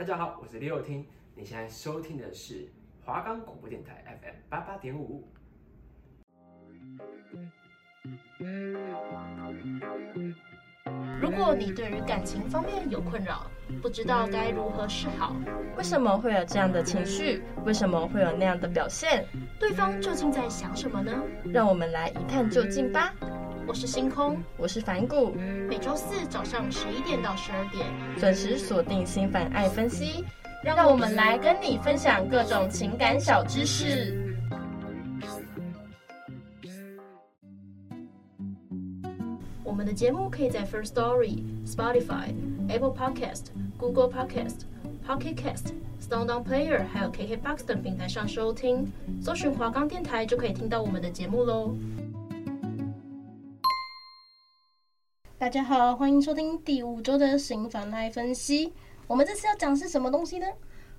大家好，我是李友听，你现在收听的是华冈广播电台 FM 八八点五。如果你对于感情方面有困扰，不知道该如何是好，为什么会有这样的情绪？为什么会有那样的表现？对方究竟在想什么呢？让我们来一探究竟吧。我是星空，我是凡谷，每周四早上十一点到十二点准时锁定新凡爱分析，让我们来跟你分享各种情感小知识。我们的节目可以在 First Story、Spotify、Apple Podcast、Google Podcast、Pocket Cast、SoundOn Player，还有 KKBox 等平台上收听，搜寻华冈电台就可以听到我们的节目喽。大家好，欢迎收听第五周的心凡爱分析。我们这次要讲是什么东西呢？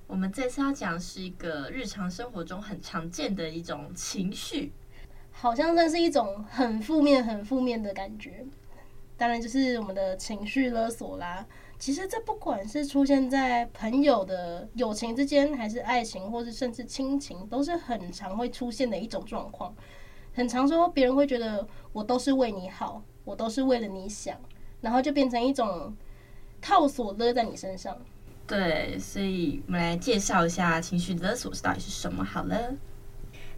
我们这次要讲是一个日常生活中很常见的一种情绪，好像算是一种很负面、很负面的感觉。当然就是我们的情绪勒索啦。其实这不管是出现在朋友的友情之间，还是爱情，或是甚至亲情，都是很常会出现的一种状况。很常说别人会觉得我都是为你好，我都是为了你想，然后就变成一种套索勒在你身上。对，所以我们来介绍一下情绪勒索是到底是什么好了。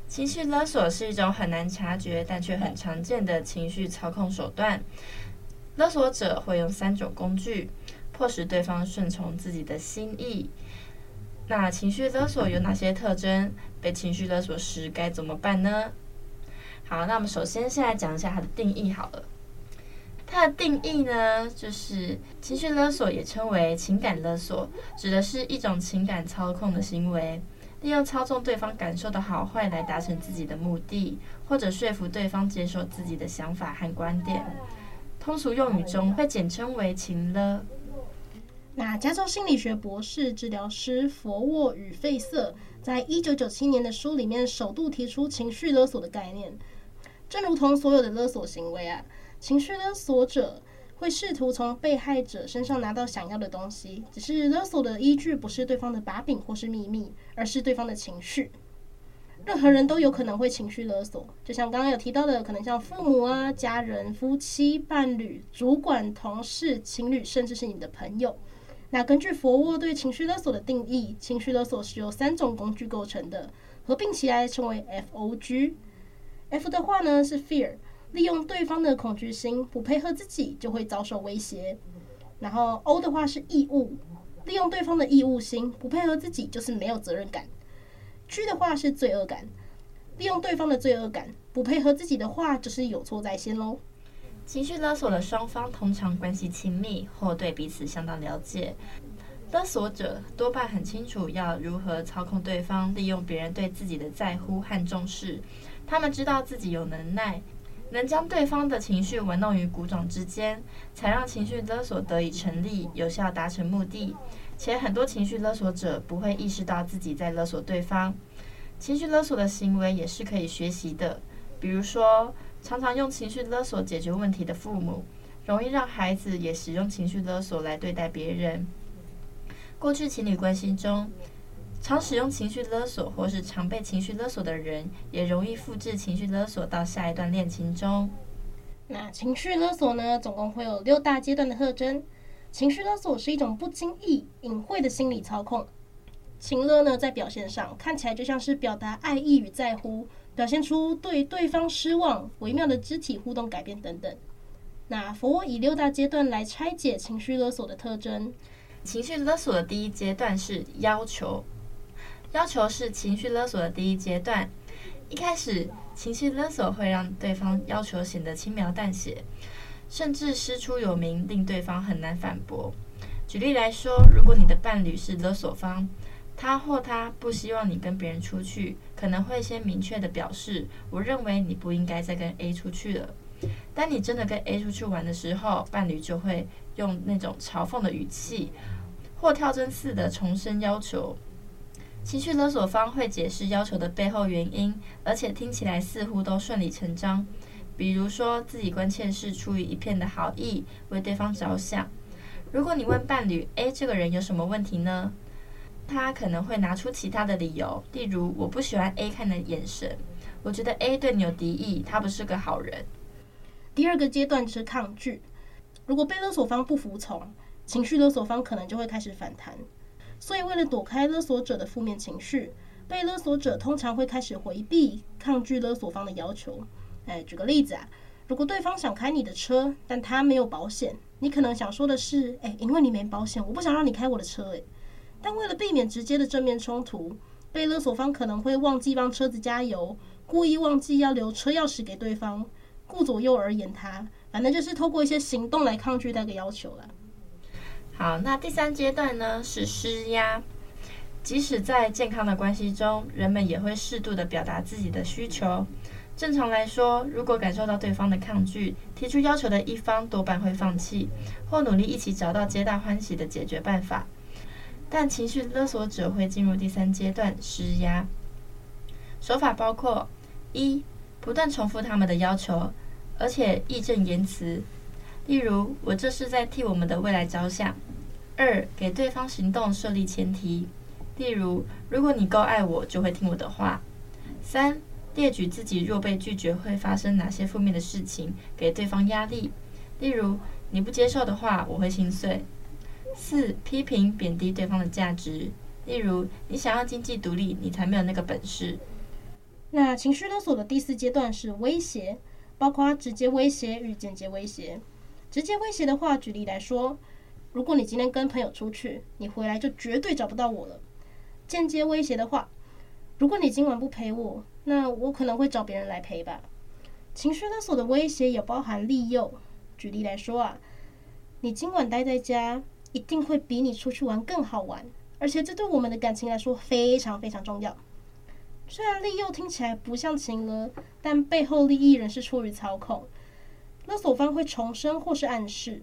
情绪勒索是一种很难察觉，但却很常见的情绪操控手段。勒索者会用三种工具，迫使对方顺从自己的心意。那情绪勒索有哪些特征？被情绪勒索时该怎么办呢？好，那我们首先先来讲一下它的定义好了。它的定义呢，就是情绪勒索也称为情感勒索，指的是一种情感操控的行为，利用操纵对方感受的好坏来达成自己的目的，或者说服对方接受自己的想法和观点。通俗用语中会简称为情勒。那加州心理学博士治疗师佛沃与费瑟在一九九七年的书里面首度提出情绪勒索的概念。正如同所有的勒索行为啊，情绪勒索者会试图从被害者身上拿到想要的东西，只是勒索的依据不是对方的把柄或是秘密，而是对方的情绪。任何人都有可能会情绪勒索，就像刚刚有提到的，可能像父母啊、家人、夫妻、伴侣、主管、同事、情侣，甚至是你的朋友。那根据佛沃对情绪勒索的定义，情绪勒索是由三种工具构成的，合并起来称为 FOG。F 的话呢是 Fear，利用对方的恐惧心，不配合自己就会遭受威胁。然后 O 的话是义务，利用对方的义务心，不配合自己就是没有责任感。G 的话是罪恶感，利用对方的罪恶感，不配合自己的话，就是有错在先喽。情绪勒索的双方通常关系亲密，或对彼此相当了解。勒索者多半很清楚要如何操控对方，利用别人对自己的在乎和重视。他们知道自己有能耐，能将对方的情绪玩弄于股掌之间，才让情绪勒索得以成立，有效达成目的。且很多情绪勒索者不会意识到自己在勒索对方。情绪勒索的行为也是可以学习的，比如说，常常用情绪勒索解决问题的父母，容易让孩子也使用情绪勒索来对待别人。过去情侣关系中，常使用情绪勒索或是常被情绪勒索的人，也容易复制情绪勒索到下一段恋情中。那情绪勒索呢，总共会有六大阶段的特征。情绪勒索是一种不经意、隐晦的心理操控。情勒呢，在表现上看起来就像是表达爱意与在乎，表现出对对方失望、微妙的肢体互动改变等等。那佛沃以六大阶段来拆解情绪勒索的特征。情绪勒索的第一阶段是要求，要求是情绪勒索的第一阶段。一开始，情绪勒索会让对方要求显得轻描淡写。甚至师出有名，令对方很难反驳。举例来说，如果你的伴侣是勒索方，他或他不希望你跟别人出去，可能会先明确地表示：“我认为你不应该再跟 A 出去了。”当你真的跟 A 出去玩的时候，伴侣就会用那种嘲讽的语气，或跳针似的重申要求。情绪勒索方会解释要求的背后原因，而且听起来似乎都顺理成章。比如说，自己关切是出于一片的好意，为对方着想。如果你问伴侣：“诶，这个人有什么问题呢？”他可能会拿出其他的理由，例如我不喜欢 A 看的眼神，我觉得 A 对你有敌意，他不是个好人。第二个阶段是抗拒，如果被勒索方不服从，情绪勒索方可能就会开始反弹。所以为了躲开勒索者的负面情绪，被勒索者通常会开始回避、抗拒勒索方的要求。哎，举个例子啊，如果对方想开你的车，但他没有保险，你可能想说的是：哎，因为你没保险，我不想让你开我的车。哎。但为了避免直接的正面冲突，被勒索方可能会忘记帮车子加油，故意忘记要留车钥匙给对方，顾左右而言他，反正就是透过一些行动来抗拒那个要求了。好，那第三阶段呢，是施压。即使在健康的关系中，人们也会适度的表达自己的需求。正常来说，如果感受到对方的抗拒，提出要求的一方多半会放弃，或努力一起找到皆大欢喜的解决办法。但情绪勒索者会进入第三阶段施压，手法包括：一、不断重复他们的要求，而且义正言辞，例如“我这是在替我们的未来着想”；二、给对方行动设立前提，例如“如果你够爱我，就会听我的话”；三、列举自己若被拒绝会发生哪些负面的事情，给对方压力，例如“你不接受的话，我会心碎”。四、批评贬低对方的价值，例如你想要经济独立，你才没有那个本事。那情绪勒索的第四阶段是威胁，包括直接威胁与间接威胁。直接威胁的话，举例来说，如果你今天跟朋友出去，你回来就绝对找不到我了。间接威胁的话，如果你今晚不陪我，那我可能会找别人来陪吧。情绪勒索的威胁也包含利诱，举例来说啊，你今晚待在家。一定会比你出去玩更好玩，而且这对我们的感情来说非常非常重要。虽然利诱听起来不像情勒，但背后利益仍是出于操控。勒索方会重申或是暗示，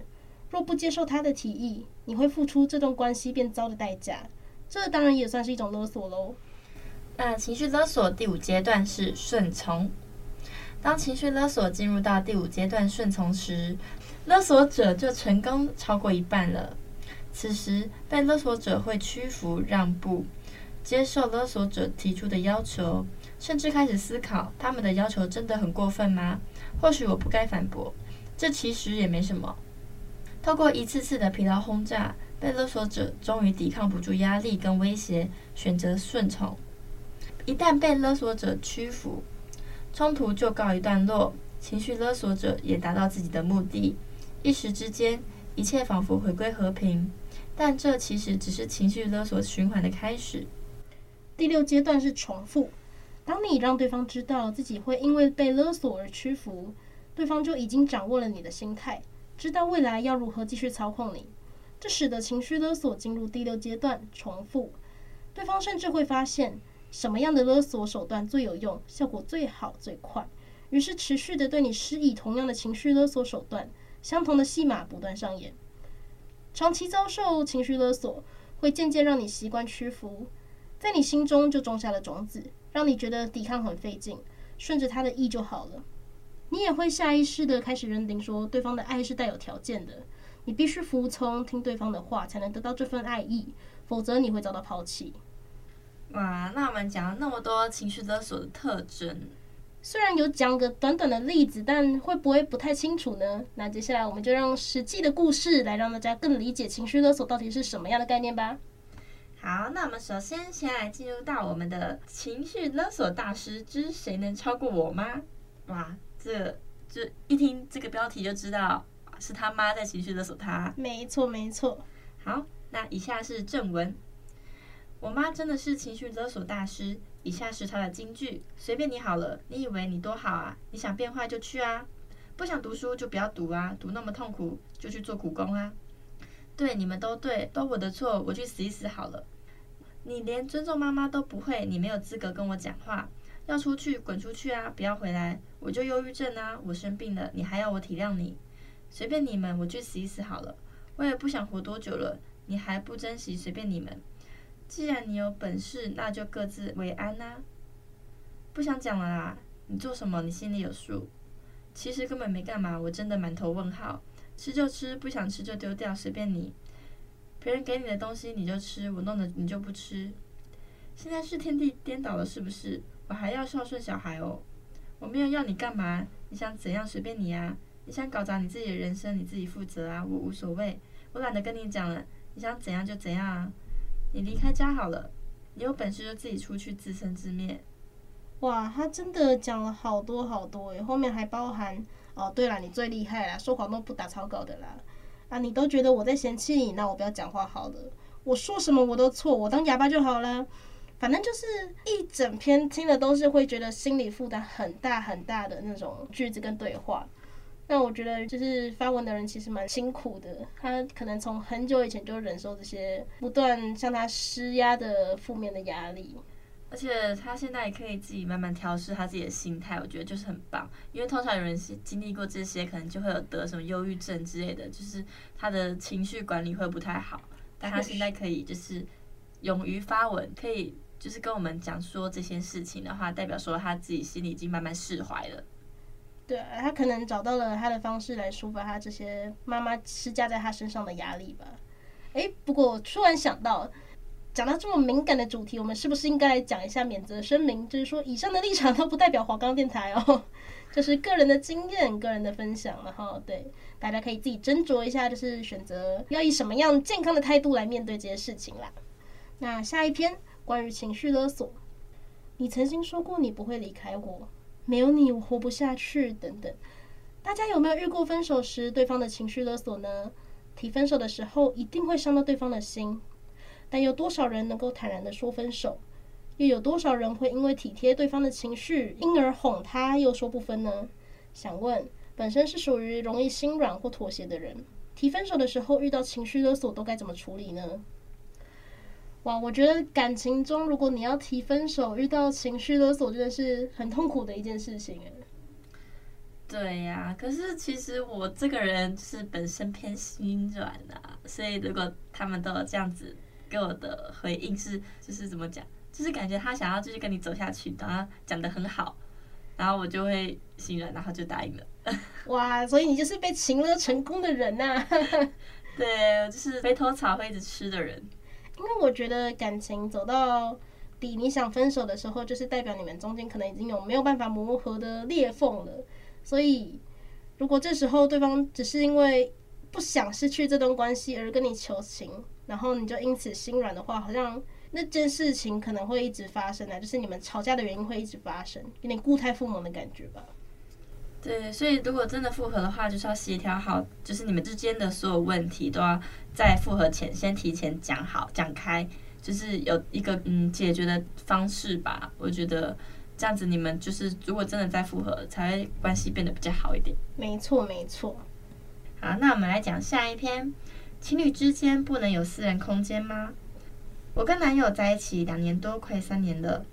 若不接受他的提议，你会付出这段关系变糟的代价。这当然也算是一种勒索喽。那情绪勒索第五阶段是顺从。当情绪勒索进入到第五阶段顺从时，勒索者就成功超过一半了。此时，被勒索者会屈服、让步，接受勒索者提出的要求，甚至开始思考：他们的要求真的很过分吗？或许我不该反驳，这其实也没什么。透过一次次的疲劳轰炸，被勒索者终于抵抗不住压力跟威胁，选择顺从。一旦被勒索者屈服，冲突就告一段落，情绪勒索者也达到自己的目的，一时之间，一切仿佛回归和平。但这其实只是情绪勒索循环的开始。第六阶段是重复。当你让对方知道自己会因为被勒索而屈服，对方就已经掌握了你的心态，知道未来要如何继续操控你。这使得情绪勒索进入第六阶段重复。对方甚至会发现什么样的勒索手段最有用，效果最好最快，于是持续的对你施以同样的情绪勒索手段，相同的戏码不断上演。长期遭受情绪勒索，会渐渐让你习惯屈服，在你心中就种下了种子，让你觉得抵抗很费劲，顺着他的意就好了。你也会下意识的开始认定说，对方的爱是带有条件的，你必须服从，听对方的话，才能得到这份爱意，否则你会遭到抛弃。哇，那我们讲了那么多情绪勒索的特征。虽然有讲个短短的例子，但会不会不太清楚呢？那接下来我们就让实际的故事来让大家更理解情绪勒索到底是什么样的概念吧。好，那我们首先先来进入到我们的情绪勒索大师之谁能超过我妈？哇，这这一听这个标题就知道是他妈在情绪勒索他。没错，没错。好，那以下是正文。我妈真的是情绪勒索大师。以下是她的金句：随便你好了，你以为你多好啊？你想变坏就去啊，不想读书就不要读啊，读那么痛苦就去做苦工啊。对，你们都对，都我的错，我去死一死好了。你连尊重妈妈都不会，你没有资格跟我讲话。要出去滚出去啊，不要回来。我就忧郁症啊，我生病了，你还要我体谅你？随便你们，我去死一死好了。我也不想活多久了，你还不珍惜？随便你们。既然你有本事，那就各自为安呐、不想讲了啦，你做什么你心里有数。其实根本没干嘛，我真的满头问号。吃就吃，不想吃就丢掉，随便你。别人给你的东西你就吃，我弄的你就不吃。现在是天地颠倒了，是不是？我还要孝顺小孩哦。我没有要你干嘛，你想怎样随便你啊。你想搞砸你自己的人生，你自己负责啊，我无所谓。我懒得跟你讲了，你想怎样就怎样啊。你离开家好了，你有本事就自己出去自生自灭。哇，他真的讲了好多好多诶，后面还包含哦，对了，你最厉害啦，说谎都不打草稿的啦。啊，你都觉得我在嫌弃你，那我不要讲话好了。我说什么我都错，我当哑巴就好了。反正就是一整篇听的都是会觉得心理负担很大很大的那种句子跟对话。那我觉得就是发文的人其实蛮辛苦的，他可能从很久以前就忍受这些不断向他施压的负面的压力。而且他现在也可以自己慢慢调试他自己的心态，我觉得就是很棒。因为通常有人是经历过这些，可能就会有得什么忧郁症之类的，就是他的情绪管理会不太好。但他现在可以就是勇于发文，可以就是跟我们讲说这些事情的话，代表说他自己心里已经慢慢释怀了。对，啊他可能找到了他的方式来抒发他这些妈妈施加在他身上的压力吧。诶，不过我突然想到。讲到这么敏感的主题，我们是不是应该讲一下免责声明？就是说，以上的立场都不代表华冈电台哦，就是个人的经验、个人的分享。然后，对大家可以自己斟酌一下，就是选择要以什么样健康的态度来面对这些事情啦。那下一篇关于情绪勒索，你曾经说过你不会离开我，没有你我活不下去等等。大家有没有遇过分手时对方的情绪勒索呢？提分手的时候一定会伤到对方的心。但有多少人能够坦然的说分手？又有多少人会因为体贴对方的情绪，因而哄他又说不分呢？想问，本身是属于容易心软或妥协的人，提分手的时候遇到情绪勒索都该怎么处理呢？哇，我觉得感情中如果你要提分手，遇到情绪勒索，真的是很痛苦的一件事情诶。对呀，可是其实我这个人是本身偏心软的，所以如果他们都有这样子。给我的回应是，就是怎么讲，就是感觉他想要继续跟你走下去，然后讲的很好，然后我就会心软，然后就答应了。哇，所以你就是被情勒成功的人呐、啊！对，就是回头草会一直吃的人。因为我觉得感情走到底，你想分手的时候，就是代表你们中间可能已经有没有办法磨合的裂缝了。所以，如果这时候对方只是因为不想失去这段关系而跟你求情，然后你就因此心软的话，好像那件事情可能会一直发生啊，就是你们吵架的原因会一直发生，有点固态复萌的感觉吧。对，所以如果真的复合的话，就是要协调好，就是你们之间的所有问题都要在复合前先提前讲好、讲开，就是有一个嗯解决的方式吧。我觉得这样子你们就是如果真的在复合，才会关系变得比较好一点。没错，没错。好，那我们来讲下一篇。情侣之间不能有私人空间吗？我跟男友在一起两年多，快三年了。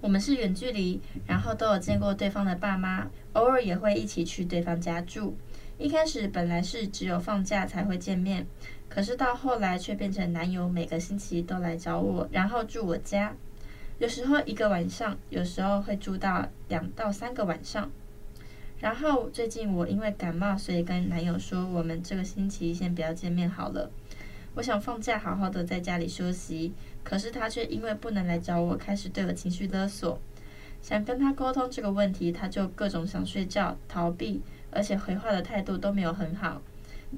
我们是远距离，然后都有见过对方的爸妈，偶尔也会一起去对方家住。一开始本来是只有放假才会见面，可是到后来却变成男友每个星期都来找我，然后住我家。有时候一个晚上，有时候会住到两到三个晚上。然后最近我因为感冒，所以跟男友说，我们这个星期先不要见面好了。我想放假好好的在家里休息，可是他却因为不能来找我，开始对我情绪勒索。想跟他沟通这个问题，他就各种想睡觉、逃避，而且回话的态度都没有很好。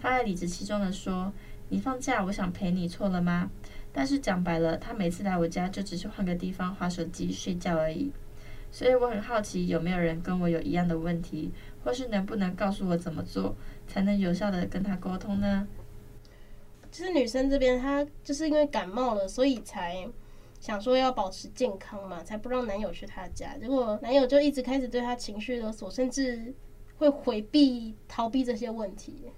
他还理直气壮地说：“你放假，我想陪你，错了吗？”但是讲白了，他每次来我家就只是换个地方划手机、睡觉而已。所以我很好奇，有没有人跟我有一样的问题，或是能不能告诉我怎么做，才能有效的跟他沟通呢？就是女生这边，她就是因为感冒了，所以才想说要保持健康嘛，才不让男友去她家。结果男友就一直开始对她情绪勒索，甚至会回避、逃避这些问题。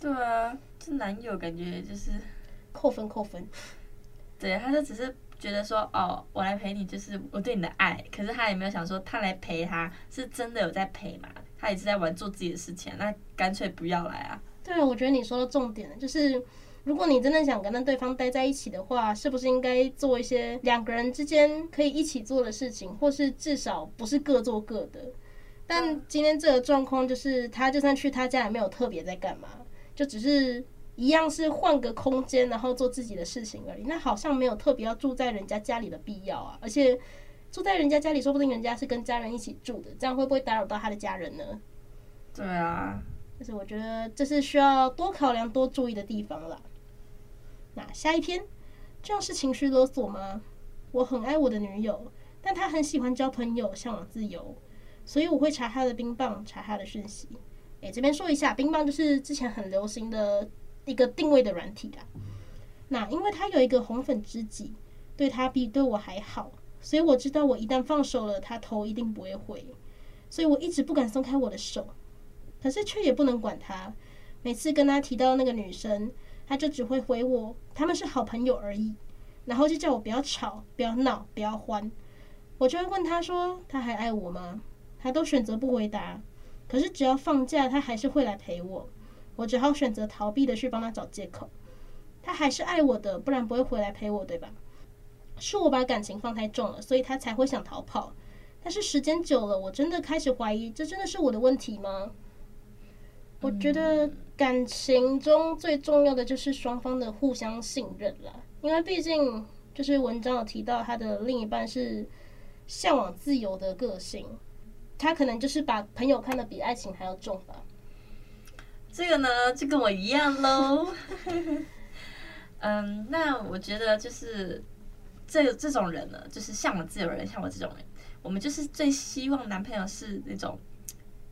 对啊，这男友感觉就是扣分扣分。对，他就只是。觉得说哦，我来陪你就是我对你的爱，可是他也没有想说他来陪他是真的有在陪嘛？他也是在玩做自己的事情，那干脆不要来啊。对，我觉得你说的重点就是，如果你真的想跟那对方待在一起的话，是不是应该做一些两个人之间可以一起做的事情，或是至少不是各做各的？但今天这个状况就是，他就算去他家也没有特别在干嘛，就只是一样是换个空间，然后做自己的事情而已。那好像没有特别要住在人家家里的必要啊。而且住在人家家里，说不定人家是跟家人一起住的，这样会不会打扰到他的家人呢？对啊，但是我觉得这是需要多考量、多注意的地方了。那下一篇，这样是情绪勒索吗？我很爱我的女友，但她很喜欢交朋友，向往自由，所以我会查她的冰棒，查她的讯息。诶，这边说一下，冰棒就是之前很流行的。一个定位的软体啊，那因为他有一个红粉知己，对他比对我还好，所以我知道我一旦放手了，他头一定不会回，所以我一直不敢松开我的手，可是却也不能管他。每次跟他提到那个女生，他就只会回我他们是好朋友而已，然后就叫我不要吵、不要闹、不要欢。我就会问他说他还爱我吗？他都选择不回答，可是只要放假，他还是会来陪我。我只好选择逃避的去帮他找借口，他还是爱我的，不然不会回来陪我，对吧？是我把感情放太重了，所以他才会想逃跑。但是时间久了，我真的开始怀疑，这真的是我的问题吗？我觉得感情中最重要的就是双方的互相信任了，因为毕竟就是文章有提到他的另一半是向往自由的个性，他可能就是把朋友看得比爱情还要重吧。这个呢，就跟我一样喽。嗯，那我觉得就是这这种人呢，就是像我自由人，像我这种人，我们就是最希望男朋友是那种，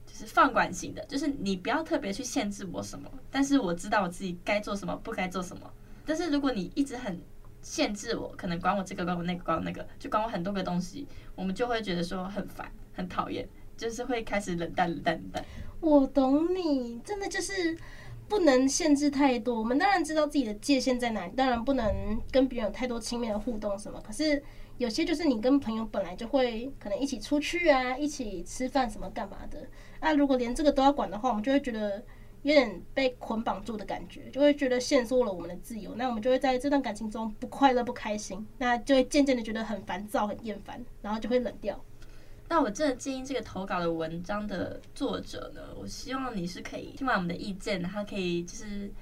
就是放管型的，就是你不要特别去限制我什么，但是我知道我自己该做什么，不该做什么。但是如果你一直很限制我，可能管我这个，管我那个，管我那个，就管我很多个东西，我们就会觉得说很烦，很讨厌，就是会开始冷淡，冷淡，冷淡。我懂你，真的就是不能限制太多。我们当然知道自己的界限在哪里，当然不能跟别人有太多亲密的互动什么。可是有些就是你跟朋友本来就会可能一起出去啊，一起吃饭什么干嘛的。那如果连这个都要管的话，我们就会觉得有点被捆绑住的感觉，就会觉得限缩了我们的自由。那我们就会在这段感情中不快乐、不开心，那就会渐渐的觉得很烦躁、很厌烦，然后就会冷掉。那我真的建议这个投稿的文章的作者呢，我希望你是可以听完我们的意见，然后可以就是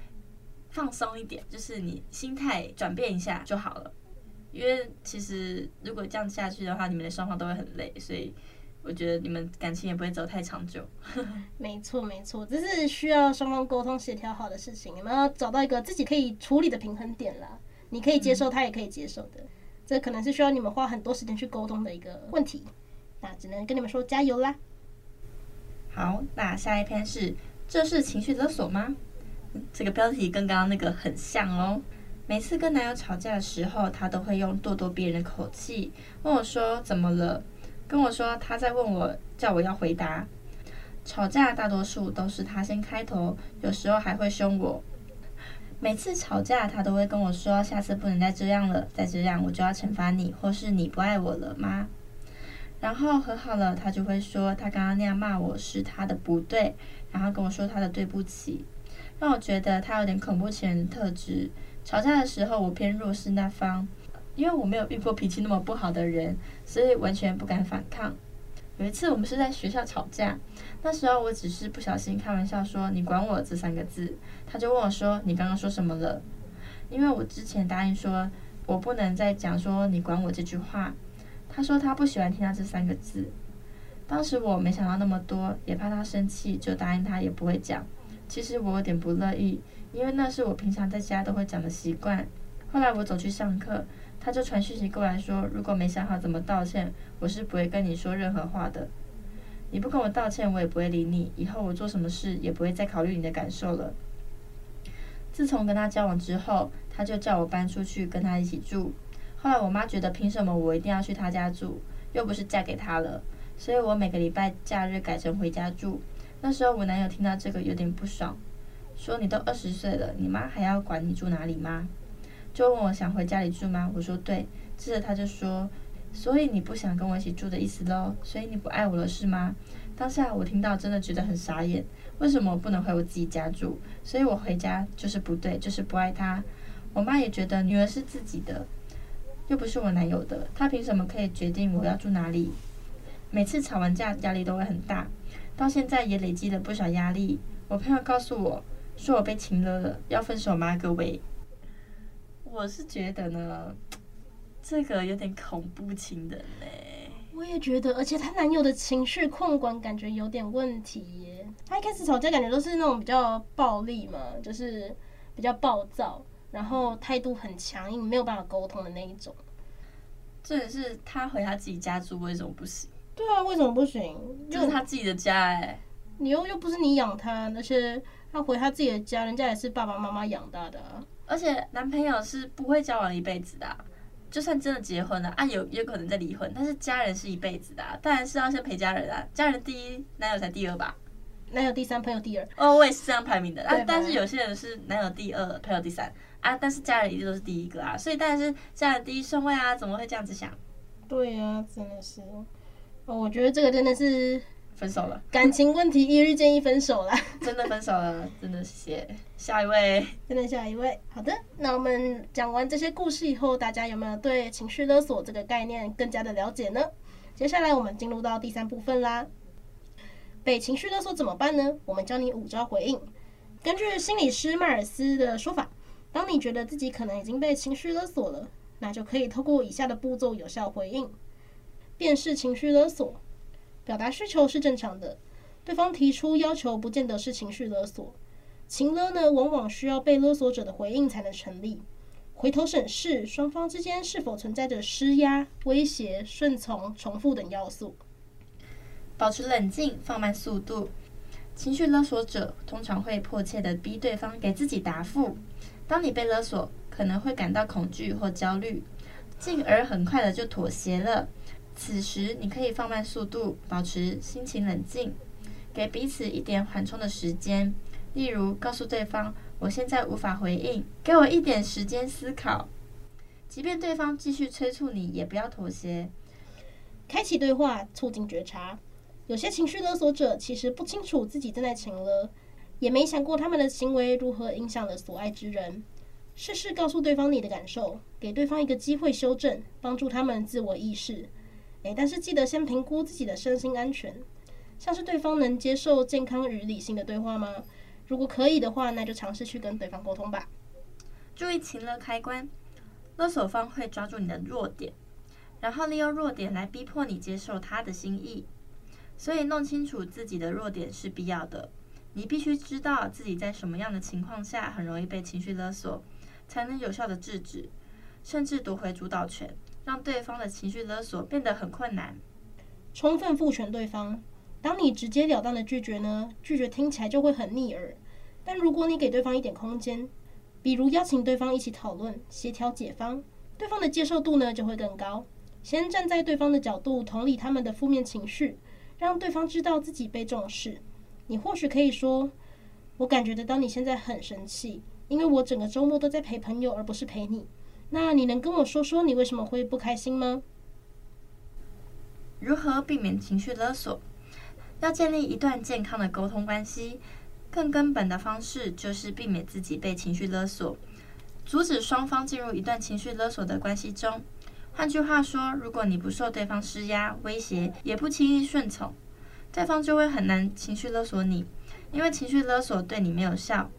放松一点，就是你心态转变一下就好了。因为其实如果这样下去的话，你们的双方都会很累，所以我觉得你们感情也不会走太长久。没错，没错，这是需要双方沟通协调好的事情，你们要找到一个自己可以处理的平衡点啦。你可以接受，他也可以接受的，这可能是需要你们花很多时间去沟通的一个问题。那只能跟你们说加油啦！好，那下一篇是这是情绪勒索吗？这个标题跟刚刚那个很像哦。每次跟男友吵架的时候，他都会用咄咄逼人的口气问我说怎么了，跟我说他在问我，叫我要回答。吵架大多数都是他先开头，有时候还会凶我。每次吵架，他都会跟我说下次不能再这样了，再这样我就要惩罚你，或是你不爱我了吗？然后和好了，他就会说他刚刚那样骂我是他的不对，然后跟我说他的对不起，让我觉得他有点恐怖情人特质。吵架的时候，我偏弱势那方，因为我没有遇过脾气那么不好的人，所以完全不敢反抗。有一次我们是在学校吵架，那时候我只是不小心开玩笑说“你管我”这三个字，他就问我说“你刚刚说什么了？”因为我之前答应说我不能再讲说“你管我”这句话。他说他不喜欢听到这三个字，当时我没想到那么多，也怕他生气，就答应他也不会讲。其实我有点不乐意，因为那是我平常在家都会讲的习惯。后来我走去上课，他就传讯息过来说，如果没想好怎么道歉，我是不会跟你说任何话的。你不跟我道歉，我也不会理你。以后我做什么事也不会再考虑你的感受了。自从跟他交往之后，他就叫我搬出去跟他一起住。后来我妈觉得凭什么我一定要去她家住，又不是嫁给他了，所以我每个礼拜假日改成回家住。那时候我男友听到这个有点不爽，说你都二十岁了，你妈还要管你住哪里吗？就问我想回家里住吗？我说对。接着他就说，所以你不想跟我一起住的意思喽？所以你不爱我了是吗？当下我听到真的觉得很傻眼，为什么我不能回我自己家住？所以我回家就是不对，就是不爱他。我妈也觉得女儿是自己的。又不是我男友的，他凭什么可以决定我要住哪里？每次吵完架，压力都会很大，到现在也累积了不少压力。我朋友告诉我，说我被情勒了，要分手吗？各位，我是觉得呢，这个有点恐怖情人嘞。我也觉得，而且她男友的情绪控管感觉有点问题耶。他一开始吵架感觉都是那种比较暴力嘛，就是比较暴躁，然后态度很强硬，没有办法沟通的那一种。这也是他回他自己家住，为什么不行？对啊，为什么不行？就是他自己的家哎、欸，你又又不是你养他，那些他回他自己的家，人家也是爸爸妈妈养大的、啊。而且男朋友是不会交往一辈子的、啊，就算真的结婚了啊，有有可能再离婚，但是家人是一辈子的、啊，当然是要先陪家人啊，家人第一，男友才第二吧？男友第三，朋友第二。哦，我也是这样排名的啊，但是有些人是男友第二，朋友第三啊，但是家人一直都是第一个啊，所以当然是家人第一顺位啊，怎么会这样子想？对呀、啊，真的是。哦，我觉得这个真的是分手了，感情问题，一日建议分手了，真的分手了，真的谢谢。下一位，真的下一位。好的，那我们讲完这些故事以后，大家有没有对情绪勒索这个概念更加的了解呢？接下来我们进入到第三部分啦。被情绪勒索怎么办呢？我们教你五招回应。根据心理师迈尔斯的说法，当你觉得自己可能已经被情绪勒索了，那就可以透过以下的步骤有效回应。辨识情绪勒索，表达需求是正常的，对方提出要求不见得是情绪勒索。情勒呢，往往需要被勒索者的回应才能成立。回头审视双方之间是否存在着施压、威胁、顺从、重复等要素。保持冷静，放慢速度。情绪勒索者通常会迫切地逼对方给自己答复。当你被勒索，可能会感到恐惧或焦虑，进而很快的就妥协了。此时，你可以放慢速度，保持心情冷静，给彼此一点缓冲的时间。例如，告诉对方：“我现在无法回应，给我一点时间思考。”即便对方继续催促你，也不要妥协。开启对话，促进觉察。有些情绪勒索者其实不清楚自己正在情勒，也没想过他们的行为如何影响了所爱之人。试试告诉对方你的感受，给对方一个机会修正，帮助他们自我意识。诶，但是记得先评估自己的身心安全，像是对方能接受健康与理性的对话吗？如果可以的话，那就尝试去跟对方沟通吧。注意情勒开关，勒索方会抓住你的弱点，然后利用弱点来逼迫你接受他的心意。所以弄清楚自己的弱点是必要的。你必须知道自己在什么样的情况下很容易被情绪勒索，才能有效的制止，甚至夺回主导权。让对方的情绪勒索变得很困难。充分赋权对方。当你直截了当的拒绝呢，拒绝听起来就会很逆耳。但如果你给对方一点空间，比如邀请对方一起讨论、协调解方，对方的接受度呢就会更高。先站在对方的角度，同理他们的负面情绪，让对方知道自己被重视。你或许可以说：“我感觉得到你现在很生气，因为我整个周末都在陪朋友，而不是陪你。”那你能跟我说说你为什么会不开心吗？如何避免情绪勒索？要建立一段健康的沟通关系，更根本的方式就是避免自己被情绪勒索，阻止双方进入一段情绪勒索的关系中。换句话说，如果你不受对方施压、威胁，也不轻易顺从，对方就会很难情绪勒索你，因为情绪勒索对你没有效。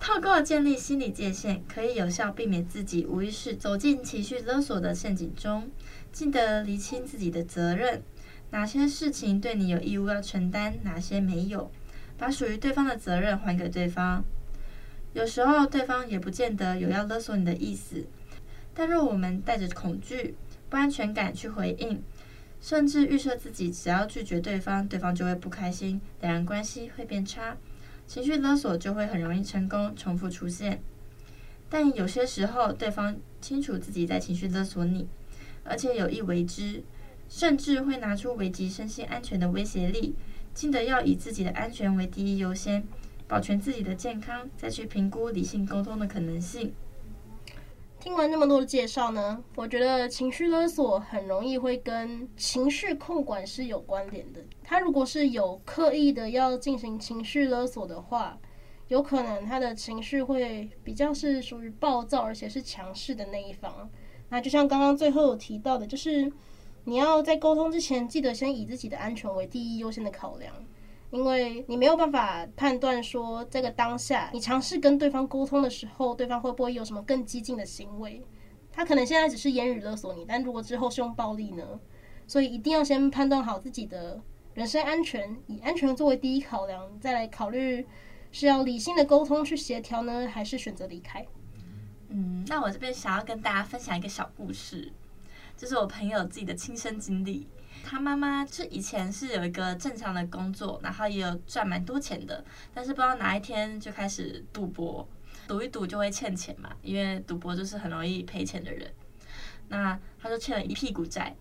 透过建立心理界限，可以有效避免自己无意识走进情绪勒索的陷阱中。记得厘清自己的责任，哪些事情对你有义务要承担，哪些没有，把属于对方的责任还给对方。有时候对方也不见得有要勒索你的意思，但若我们带着恐惧、不安全感去回应，甚至预设自己只要拒绝对方，对方就会不开心，两人关系会变差。情绪勒索就会很容易成功，重复出现。但有些时候，对方清楚自己在情绪勒索你，而且有意为之，甚至会拿出危及身心安全的威胁力。记得要以自己的安全为第一优先，保全自己的健康，再去评估理性沟通的可能性。听完那么多的介绍呢，我觉得情绪勒索很容易会跟情绪控管是有关联的。他如果是有刻意的要进行情绪勒索的话，有可能他的情绪会比较是属于暴躁，而且是强势的那一方。那就像刚刚最后有提到的，就是你要在沟通之前，记得先以自己的安全为第一优先的考量。因为你没有办法判断说这个当下你尝试跟对方沟通的时候，对方会不会有什么更激进的行为。他可能现在只是言语勒索你，但如果之后是用暴力呢？所以一定要先判断好自己的人身安全，以安全作为第一考量，再来考虑是要理性的沟通去协调呢，还是选择离开。嗯，那我这边想要跟大家分享一个小故事，就是我朋友自己的亲身经历。他妈妈是以前是有一个正常的工作，然后也有赚蛮多钱的，但是不知道哪一天就开始赌博，赌一赌就会欠钱嘛，因为赌博就是很容易赔钱的人。那他就欠了一屁股债，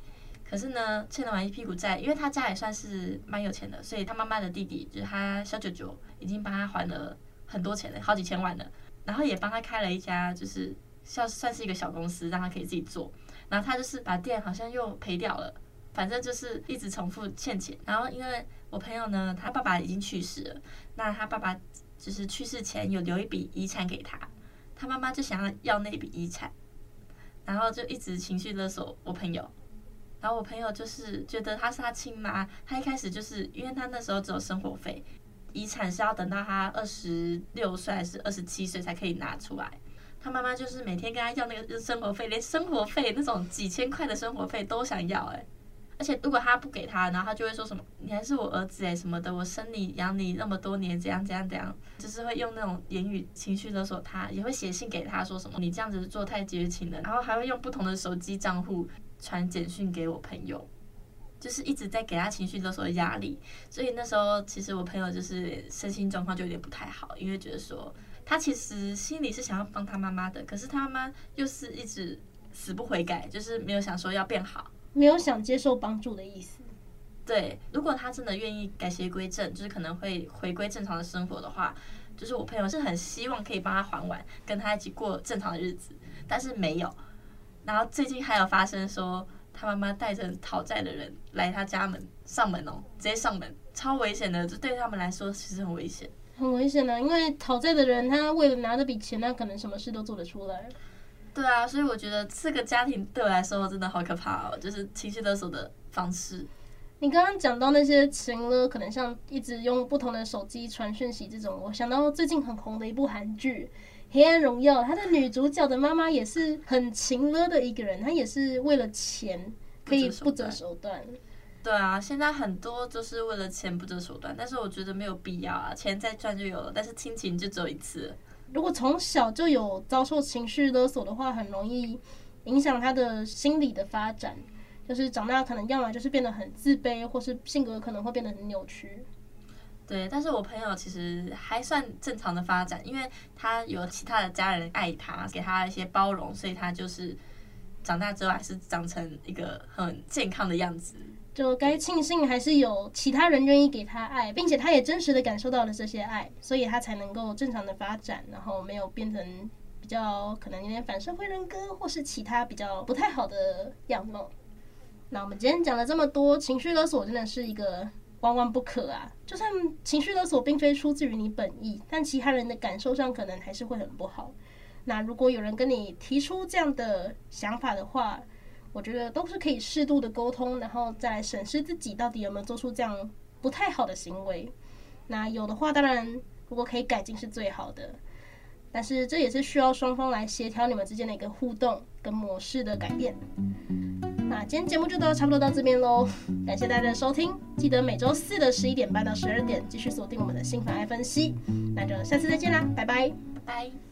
可是呢，欠了完一屁股债，因为他家也算是蛮有钱的，所以他妈妈的弟弟就是他小舅舅，已经帮他还了很多钱了，好几千万了，然后也帮他开了一家就是算算是一个小公司，让他可以自己做，然后他就是把店好像又赔掉了。反正就是一直重复欠钱，然后因为我朋友呢，他爸爸已经去世了，那他爸爸就是去世前有留一笔遗产给他，他妈妈就想要要那笔遗产，然后就一直情绪勒索我朋友，然后我朋友就是觉得他是他亲妈，他一开始就是因为他那时候只有生活费，遗产是要等到他二十六岁还是二十七岁才可以拿出来，他妈妈就是每天跟他要那个生活费，连生活费那种几千块的生活费都想要，哎。而且如果他不给他，然后他就会说什么“你还是我儿子哎什么的，我生你养你那么多年，怎样怎样怎样”，就是会用那种言语情绪勒索他，也会写信给他说什么“你这样子做太绝情了”，然后还会用不同的手机账户传简讯给我朋友，就是一直在给他情绪勒索的压力。所以那时候其实我朋友就是身心状况就有点不太好，因为觉得说他其实心里是想要帮他妈妈的，可是他妈妈又是一直死不悔改，就是没有想说要变好。没有想接受帮助的意思。对，如果他真的愿意改邪归正，就是可能会回归正常的生活的话，就是我朋友是很希望可以帮他还完，跟他一起过正常的日子，但是没有。然后最近还有发生说，他妈妈带着讨债的人来他家门上门哦，直接上门，超危险的，这对他们来说其实很危险，很危险的，因为讨债的人他为了拿这笔钱，他可能什么事都做得出来。对啊，所以我觉得这个家庭对我来说真的好可怕哦，就是情绪勒索的方式。你刚刚讲到那些情勒，可能像一直用不同的手机传讯息这种，我想到最近很红的一部韩剧《黑暗荣耀》，它的女主角的妈妈也是很情勒的一个人，她也是为了钱可以不择手段。对啊，现在很多就是为了钱不择手段，但是我觉得没有必要啊，钱再赚就有了，但是亲情就只有一次。如果从小就有遭受情绪勒索的话，很容易影响他的心理的发展。就是长大可能要么就是变得很自卑，或是性格可能会变得很扭曲。对，但是我朋友其实还算正常的发展，因为他有其他的家人爱他，给他一些包容，所以他就是长大之后还是长成一个很健康的样子。就该庆幸还是有其他人愿意给他爱，并且他也真实的感受到了这些爱，所以他才能够正常的发展，然后没有变成比较可能有点反社会人格或是其他比较不太好的样貌。那我们今天讲了这么多，情绪勒索真的是一个万万不可啊！就算情绪勒索并非出自于你本意，但其他人的感受上可能还是会很不好。那如果有人跟你提出这样的想法的话，我觉得都是可以适度的沟通，然后再审视自己到底有没有做出这样不太好的行为。那有的话，当然如果可以改进是最好的，但是这也是需要双方来协调你们之间的一个互动跟模式的改变。那今天节目就到差不多到这边喽，感谢大家的收听，记得每周四的十一点半到十二点继续锁定我们的新房爱分析。那就下次再见啦，拜，拜拜。